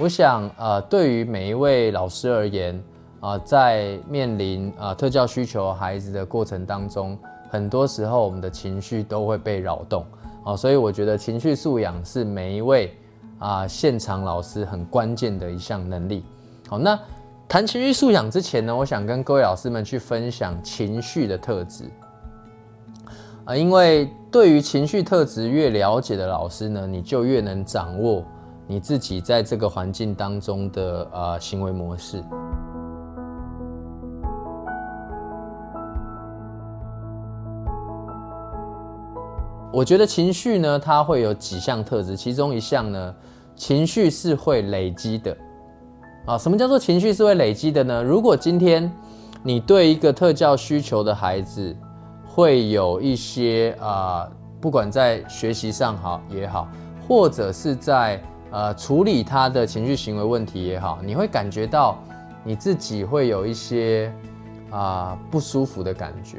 我想，呃，对于每一位老师而言，啊，在面临啊特教需求孩子的过程当中，很多时候我们的情绪都会被扰动，啊，所以我觉得情绪素养是每一位啊现场老师很关键的一项能力。好，那谈情绪素养之前呢，我想跟各位老师们去分享情绪的特质，啊，因为对于情绪特质越了解的老师呢，你就越能掌握。你自己在这个环境当中的呃行为模式，我觉得情绪呢，它会有几项特质，其中一项呢，情绪是会累积的啊。什么叫做情绪是会累积的呢？如果今天你对一个特教需求的孩子，会有一些啊，不管在学习上好也好，或者是在呃，处理他的情绪行为问题也好，你会感觉到你自己会有一些啊不舒服的感觉，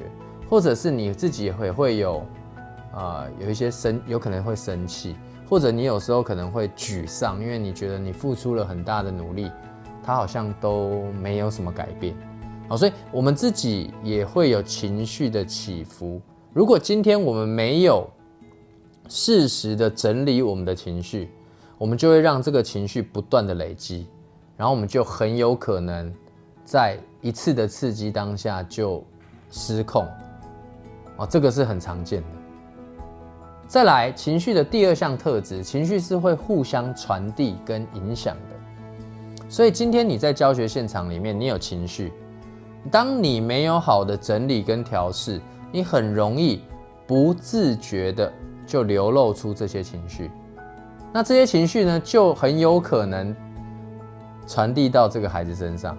或者是你自己会会有啊有一些生有可能会生气，或者你有时候可能会沮丧，因为你觉得你付出了很大的努力，他好像都没有什么改变。好，所以我们自己也会有情绪的起伏。如果今天我们没有适时的整理我们的情绪，我们就会让这个情绪不断的累积，然后我们就很有可能在一次的刺激当下就失控，哦，这个是很常见的。再来，情绪的第二项特质，情绪是会互相传递跟影响的。所以今天你在教学现场里面，你有情绪，当你没有好的整理跟调试，你很容易不自觉的就流露出这些情绪。那这些情绪呢，就很有可能传递到这个孩子身上。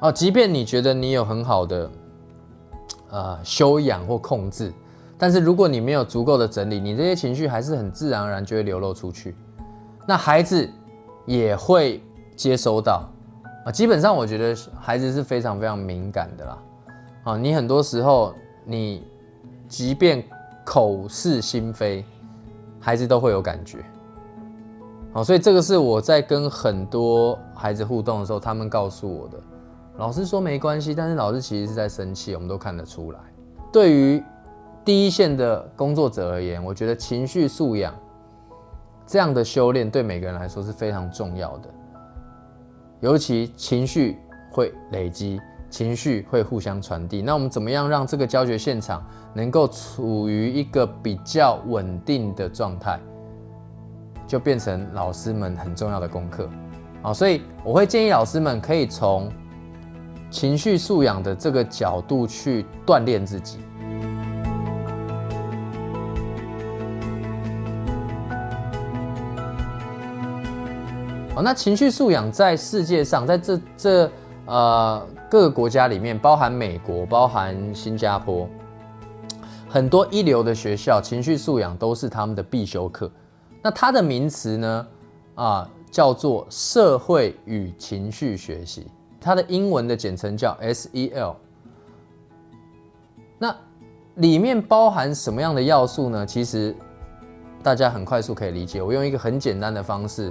哦，即便你觉得你有很好的呃修养或控制，但是如果你没有足够的整理，你这些情绪还是很自然而然就会流露出去。那孩子也会接收到啊。基本上，我觉得孩子是非常非常敏感的啦。啊，你很多时候你即便口是心非。孩子都会有感觉，好，所以这个是我在跟很多孩子互动的时候，他们告诉我的。老师说没关系，但是老师其实是在生气，我们都看得出来。对于第一线的工作者而言，我觉得情绪素养这样的修炼对每个人来说是非常重要的，尤其情绪会累积。情绪会互相传递，那我们怎么样让这个教学现场能够处于一个比较稳定的状态，就变成老师们很重要的功课。啊，所以我会建议老师们可以从情绪素养的这个角度去锻炼自己。哦，那情绪素养在世界上，在这这呃。各个国家里面，包含美国、包含新加坡，很多一流的学校，情绪素养都是他们的必修课。那它的名词呢？啊，叫做社会与情绪学习，它的英文的简称叫 SEL。那里面包含什么样的要素呢？其实大家很快速可以理解。我用一个很简单的方式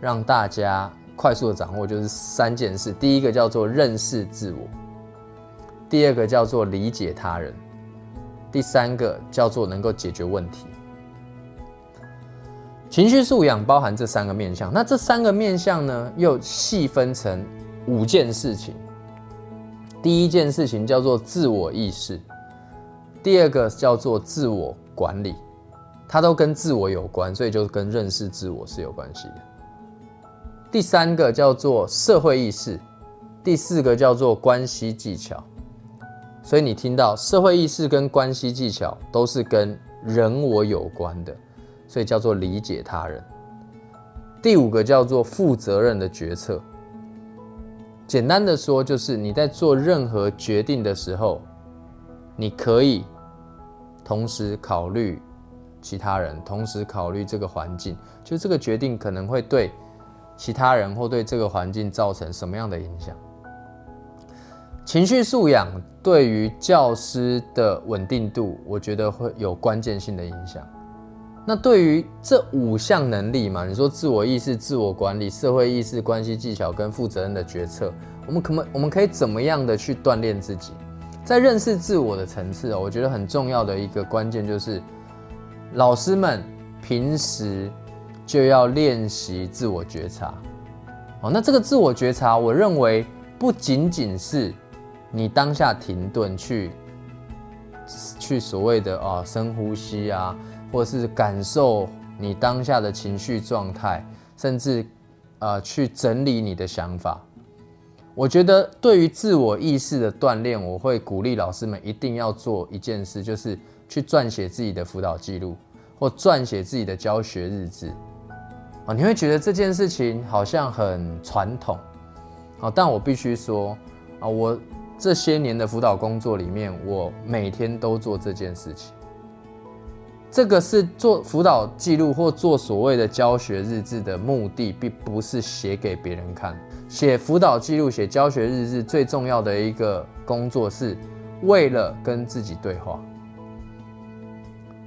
让大家。快速的掌握就是三件事，第一个叫做认识自我，第二个叫做理解他人，第三个叫做能够解决问题。情绪素养包含这三个面向，那这三个面向呢，又细分成五件事情。第一件事情叫做自我意识，第二个叫做自我管理，它都跟自我有关，所以就跟认识自我是有关系的。第三个叫做社会意识，第四个叫做关系技巧。所以你听到社会意识跟关系技巧都是跟人我有关的，所以叫做理解他人。第五个叫做负责任的决策。简单的说，就是你在做任何决定的时候，你可以同时考虑其他人，同时考虑这个环境，就这个决定可能会对。其他人或对这个环境造成什么样的影响？情绪素养对于教师的稳定度，我觉得会有关键性的影响。那对于这五项能力嘛，你说自我意识、自我管理、社会意识、关系技巧跟负责任的决策，我们可不我们可以怎么样的去锻炼自己？在认识自我的层次哦，我觉得很重要的一个关键就是，老师们平时就要练习自我觉察。哦，那这个自我觉察，我认为不仅仅是你当下停顿去去所谓的啊深呼吸啊。或是感受你当下的情绪状态，甚至，呃，去整理你的想法。我觉得对于自我意识的锻炼，我会鼓励老师们一定要做一件事，就是去撰写自己的辅导记录，或撰写自己的教学日志。啊，你会觉得这件事情好像很传统，啊，但我必须说，啊，我这些年的辅导工作里面，我每天都做这件事情。这个是做辅导记录或做所谓的教学日志的目的，并不是写给别人看。写辅导记录、写教学日志，最重要的一个工作是为了跟自己对话，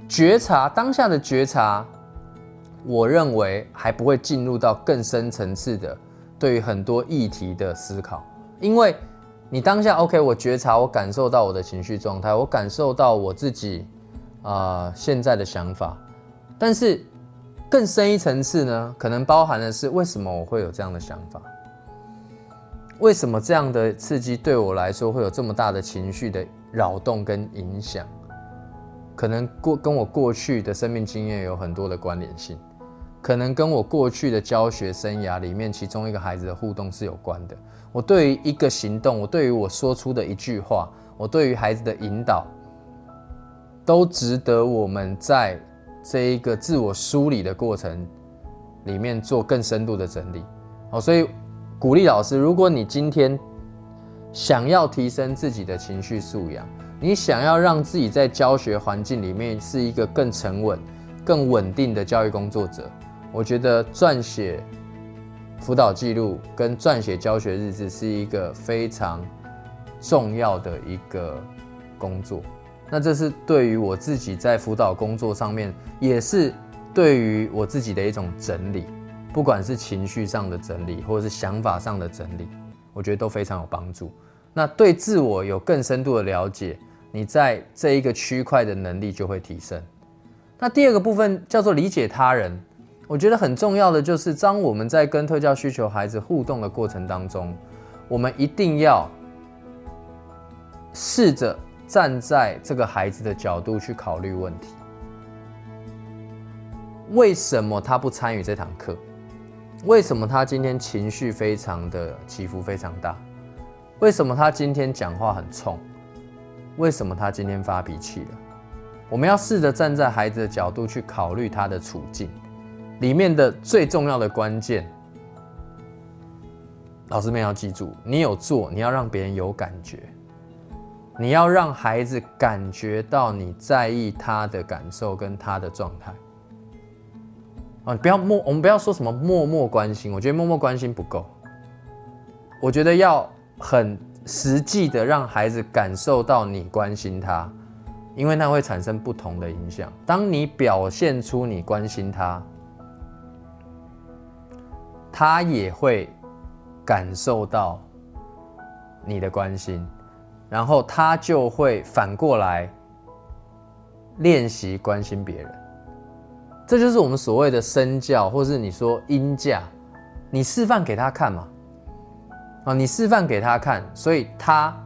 觉察当下的觉察。我认为还不会进入到更深层次的对于很多议题的思考，因为你当下 OK，我觉察，我感受到我的情绪状态，我感受到我自己。啊，现在的想法，但是更深一层次呢，可能包含的是为什么我会有这样的想法？为什么这样的刺激对我来说会有这么大的情绪的扰动跟影响？可能过跟我过去的生命经验有很多的关联性，可能跟我过去的教学生涯里面其中一个孩子的互动是有关的。我对于一个行动，我对于我说出的一句话，我对于孩子的引导。都值得我们在这一个自我梳理的过程里面做更深度的整理。好，所以鼓励老师，如果你今天想要提升自己的情绪素养，你想要让自己在教学环境里面是一个更沉稳、更稳定的教育工作者，我觉得撰写辅导记录跟撰写教学日志是一个非常重要的一个工作。那这是对于我自己在辅导工作上面，也是对于我自己的一种整理，不管是情绪上的整理，或者是想法上的整理，我觉得都非常有帮助。那对自我有更深度的了解，你在这一个区块的能力就会提升。那第二个部分叫做理解他人，我觉得很重要的就是，当我们在跟特教需求孩子互动的过程当中，我们一定要试着。站在这个孩子的角度去考虑问题，为什么他不参与这堂课？为什么他今天情绪非常的起伏非常大？为什么他今天讲话很冲？为什么他今天发脾气了？我们要试着站在孩子的角度去考虑他的处境，里面的最重要的关键，老师们要记住：你有做，你要让别人有感觉。你要让孩子感觉到你在意他的感受跟他的状态啊！不要默，我们不要说什么默默关心，我觉得默默关心不够。我觉得要很实际的让孩子感受到你关心他，因为那会产生不同的影响。当你表现出你关心他，他也会感受到你的关心。然后他就会反过来练习关心别人，这就是我们所谓的身教，或是你说因价，你示范给他看嘛，啊，你示范给他看，所以他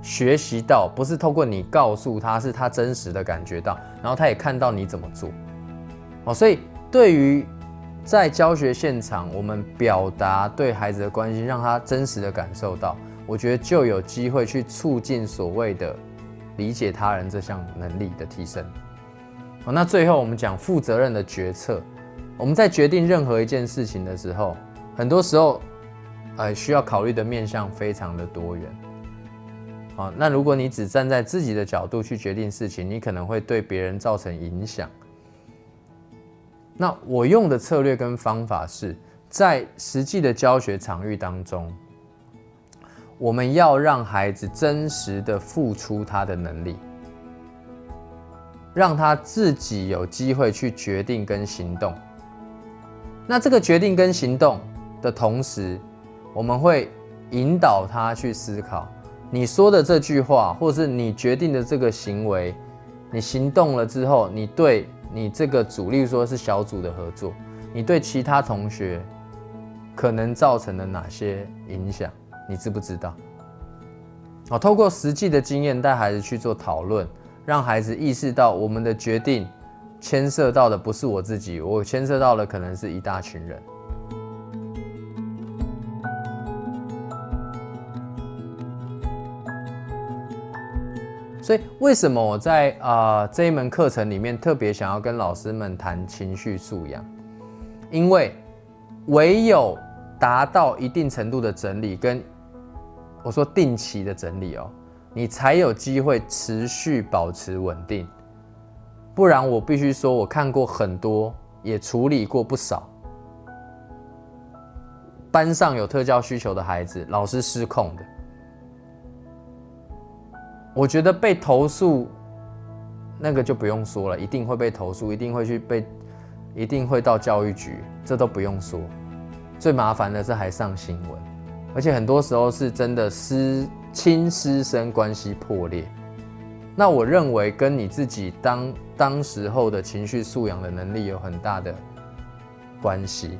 学习到不是透过你告诉他，是他真实的感觉到，然后他也看到你怎么做，哦，所以对于在教学现场，我们表达对孩子的关心，让他真实的感受到。我觉得就有机会去促进所谓的理解他人这项能力的提升。好，那最后我们讲负责任的决策。我们在决定任何一件事情的时候，很多时候，呃，需要考虑的面向非常的多元。好，那如果你只站在自己的角度去决定事情，你可能会对别人造成影响。那我用的策略跟方法是在实际的教学场域当中。我们要让孩子真实的付出他的能力，让他自己有机会去决定跟行动。那这个决定跟行动的同时，我们会引导他去思考，你说的这句话，或是你决定的这个行为，你行动了之后，你对你这个主力说是小组的合作，你对其他同学可能造成了哪些影响，你知不知道？好，透过实际的经验带孩子去做讨论，让孩子意识到我们的决定。牵涉到的不是我自己，我牵涉到的可能是一大群人。所以，为什么我在啊这一门课程里面特别想要跟老师们谈情绪素养？因为唯有达到一定程度的整理，跟我说定期的整理哦，你才有机会持续保持稳定。不然我必须说，我看过很多，也处理过不少。班上有特教需求的孩子，老师失控的。我觉得被投诉，那个就不用说了，一定会被投诉，一定会去被，一定会到教育局，这都不用说。最麻烦的是还上新闻，而且很多时候是真的师亲师生关系破裂。那我认为跟你自己当当时候的情绪素养的能力有很大的关系。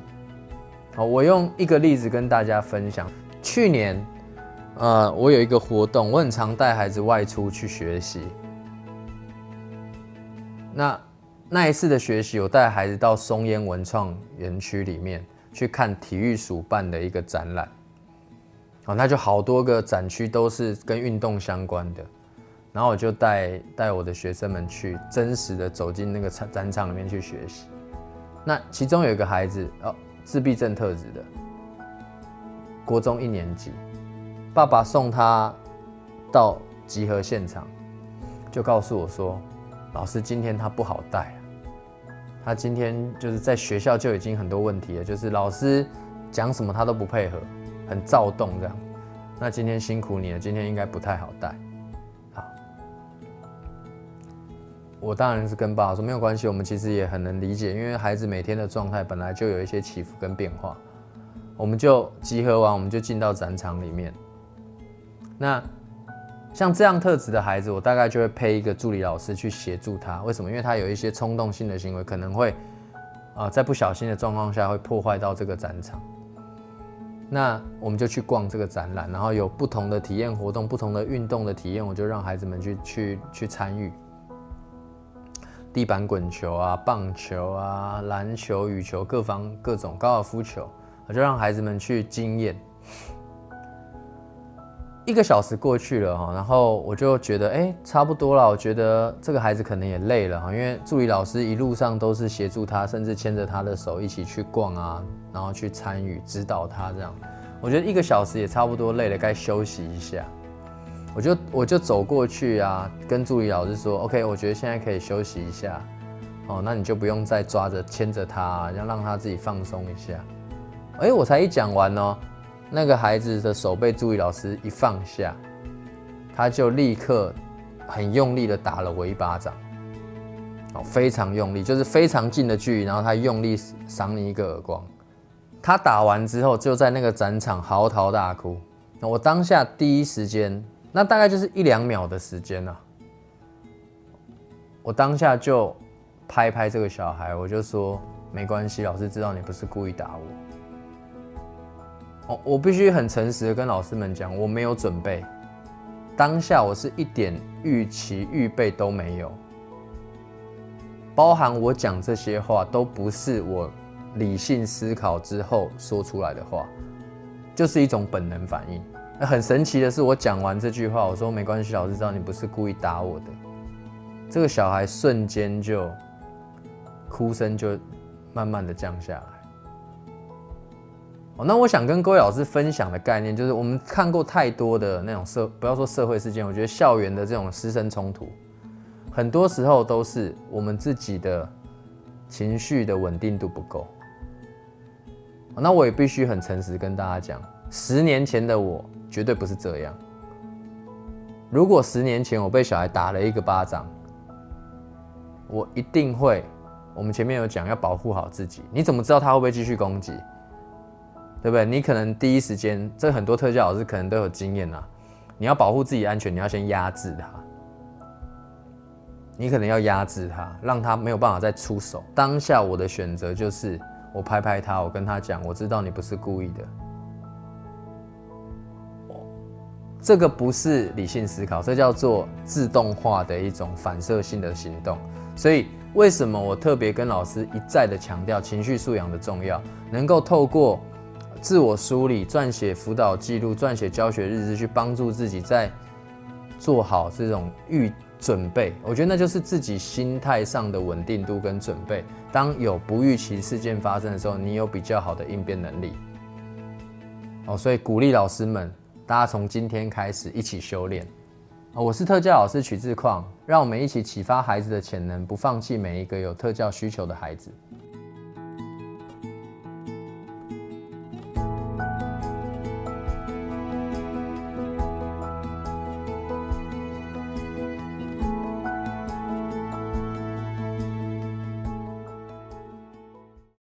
好，我用一个例子跟大家分享。去年，呃，我有一个活动，我很常带孩子外出去学习。那那一次的学习，我带孩子到松烟文创园区里面去看体育署办的一个展览。哦，那就好多个展区都是跟运动相关的。然后我就带带我的学生们去真实的走进那个展展场里面去学习。那其中有一个孩子哦，自闭症特质的，国中一年级，爸爸送他到集合现场，就告诉我说：“老师，今天他不好带，他今天就是在学校就已经很多问题了，就是老师讲什么他都不配合，很躁动这样。那今天辛苦你了，今天应该不太好带。”好我当然是跟爸爸说没有关系，我们其实也很能理解，因为孩子每天的状态本来就有一些起伏跟变化。我们就集合完，我们就进到展场里面。那像这样特质的孩子，我大概就会配一个助理老师去协助他。为什么？因为他有一些冲动性的行为，可能会啊在不小心的状况下会破坏到这个展场。那我们就去逛这个展览，然后有不同的体验活动、不同的运动的体验，我就让孩子们去去去参与。地板滚球啊，棒球啊，篮球、羽球，各方各种高尔夫球，我就让孩子们去经验。一个小时过去了哈，然后我就觉得哎，差不多了。我觉得这个孩子可能也累了哈，因为助理老师一路上都是协助他，甚至牵着他的手一起去逛啊，然后去参与指导他这样。我觉得一个小时也差不多累了，该休息一下。我就我就走过去啊，跟助理老师说：“OK，我觉得现在可以休息一下，哦，那你就不用再抓着牵着他，要让他自己放松一下。”哎，我才一讲完呢，那个孩子的手被助理老师一放下，他就立刻很用力的打了我一巴掌，哦，非常用力，就是非常近的距离，然后他用力赏你一个耳光。他打完之后就在那个展场嚎啕大哭。那我当下第一时间。那大概就是一两秒的时间啊，我当下就拍拍这个小孩，我就说没关系，老师知道你不是故意打我。我必须很诚实的跟老师们讲，我没有准备，当下我是一点预期预备都没有，包含我讲这些话都不是我理性思考之后说出来的话，就是一种本能反应。那很神奇的是，我讲完这句话，我说没关系，老师知道你不是故意打我的。这个小孩瞬间就哭声就慢慢的降下来。那我想跟各位老师分享的概念，就是我们看过太多的那种社，不要说社会事件，我觉得校园的这种师生冲突，很多时候都是我们自己的情绪的稳定度不够。那我也必须很诚实跟大家讲，十年前的我。绝对不是这样。如果十年前我被小孩打了一个巴掌，我一定会。我们前面有讲要保护好自己，你怎么知道他会不会继续攻击？对不对？你可能第一时间，这很多特教老师可能都有经验啊。你要保护自己安全，你要先压制他。你可能要压制他，让他没有办法再出手。当下我的选择就是，我拍拍他，我跟他讲，我知道你不是故意的。这个不是理性思考，这叫做自动化的一种反射性的行动。所以，为什么我特别跟老师一再的强调情绪素养的重要？能够透过自我梳理、撰写辅导记录、撰写教学日志，去帮助自己在做好这种预准备。我觉得那就是自己心态上的稳定度跟准备。当有不预期事件发生的时候，你有比较好的应变能力。哦，所以鼓励老师们。大家从今天开始一起修炼我是特教老师曲志矿，让我们一起启发孩子的潜能，不放弃每一个有特教需求的孩子。